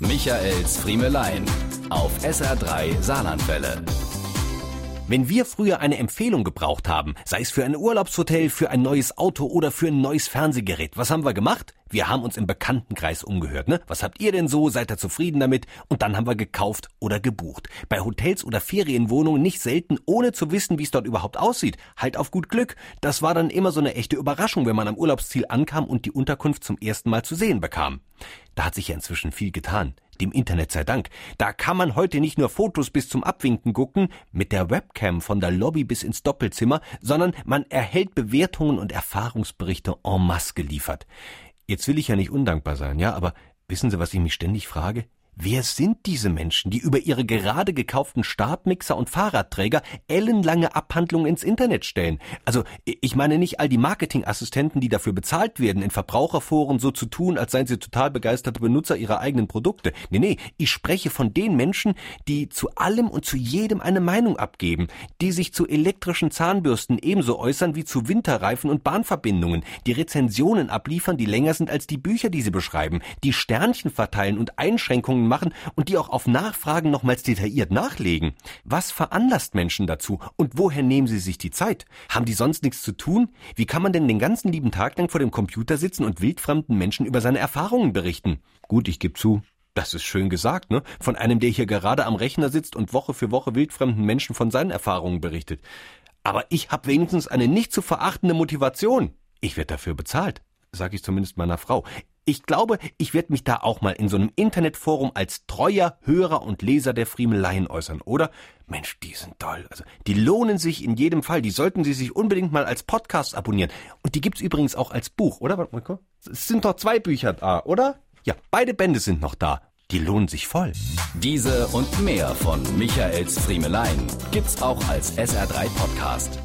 Michaels Friemelein auf SR3 Saarlandwelle. Wenn wir früher eine Empfehlung gebraucht haben, sei es für ein Urlaubshotel, für ein neues Auto oder für ein neues Fernsehgerät, was haben wir gemacht? Wir haben uns im Bekanntenkreis umgehört, ne? Was habt ihr denn so? Seid ihr zufrieden damit? Und dann haben wir gekauft oder gebucht. Bei Hotels oder Ferienwohnungen nicht selten, ohne zu wissen, wie es dort überhaupt aussieht. Halt auf gut Glück. Das war dann immer so eine echte Überraschung, wenn man am Urlaubsziel ankam und die Unterkunft zum ersten Mal zu sehen bekam. Da hat sich ja inzwischen viel getan dem Internet sei Dank. Da kann man heute nicht nur Fotos bis zum Abwinken gucken, mit der Webcam von der Lobby bis ins Doppelzimmer, sondern man erhält Bewertungen und Erfahrungsberichte en masse geliefert. Jetzt will ich ja nicht undankbar sein, ja, aber wissen Sie, was ich mich ständig frage? Wer sind diese Menschen, die über ihre gerade gekauften Stabmixer und Fahrradträger ellenlange Abhandlungen ins Internet stellen? Also, ich meine nicht all die Marketingassistenten, die dafür bezahlt werden, in Verbraucherforen so zu tun, als seien sie total begeisterte Benutzer ihrer eigenen Produkte. Nee, nee, ich spreche von den Menschen, die zu allem und zu jedem eine Meinung abgeben, die sich zu elektrischen Zahnbürsten ebenso äußern wie zu Winterreifen und Bahnverbindungen, die Rezensionen abliefern, die länger sind als die Bücher, die sie beschreiben, die Sternchen verteilen und Einschränkungen machen und die auch auf Nachfragen nochmals detailliert nachlegen. Was veranlasst Menschen dazu und woher nehmen sie sich die Zeit? Haben die sonst nichts zu tun? Wie kann man denn den ganzen lieben Tag lang vor dem Computer sitzen und wildfremden Menschen über seine Erfahrungen berichten? Gut, ich gebe zu, das ist schön gesagt, ne? Von einem, der hier gerade am Rechner sitzt und Woche für Woche wildfremden Menschen von seinen Erfahrungen berichtet. Aber ich habe wenigstens eine nicht zu verachtende Motivation. Ich werde dafür bezahlt, sage ich zumindest meiner Frau. Ich glaube, ich werde mich da auch mal in so einem Internetforum als treuer Hörer und Leser der Friemeleien äußern, oder? Mensch, die sind toll. Also, die lohnen sich in jedem Fall. Die sollten Sie sich unbedingt mal als Podcast abonnieren. Und die gibt's übrigens auch als Buch, oder? Warte mal, guck. Es sind doch zwei Bücher da, oder? Ja, beide Bände sind noch da. Die lohnen sich voll. Diese und mehr von Michaels Friemelein gibt's auch als SR3 Podcast.